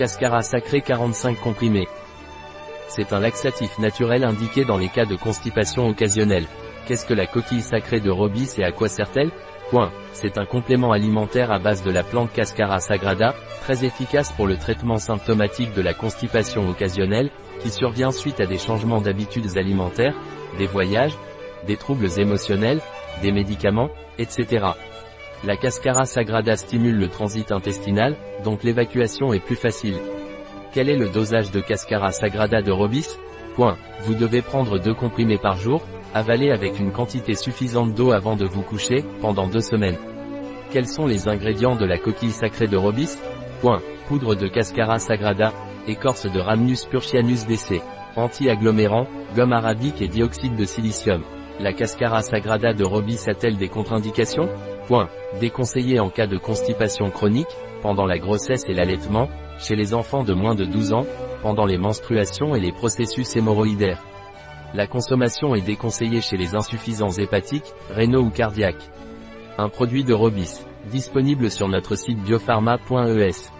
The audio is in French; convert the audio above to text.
Cascara sacré 45 comprimés. C'est un laxatif naturel indiqué dans les cas de constipation occasionnelle. Qu'est-ce que la coquille sacrée de Robis et à quoi sert-elle? Point. C'est un complément alimentaire à base de la plante Cascara sagrada, très efficace pour le traitement symptomatique de la constipation occasionnelle, qui survient suite à des changements d'habitudes alimentaires, des voyages, des troubles émotionnels, des médicaments, etc. La Cascara sagrada stimule le transit intestinal, donc l'évacuation est plus facile. Quel est le dosage de Cascara sagrada de Robis? Point. Vous devez prendre deux comprimés par jour, avaler avec une quantité suffisante d'eau avant de vous coucher, pendant deux semaines. Quels sont les ingrédients de la coquille sacrée de Robis? Point. Poudre de Cascara sagrada, écorce de Rhamnus purchianus DC, anti-agglomérant, gomme arabique et dioxyde de silicium. La Cascara sagrada de Robis a-t-elle des contre-indications? Point. Déconseillé en cas de constipation chronique, pendant la grossesse et l'allaitement, chez les enfants de moins de 12 ans, pendant les menstruations et les processus hémorroïdaires. La consommation est déconseillée chez les insuffisants hépatiques, rénaux ou cardiaques. Un produit de Robis, disponible sur notre site biopharma.es.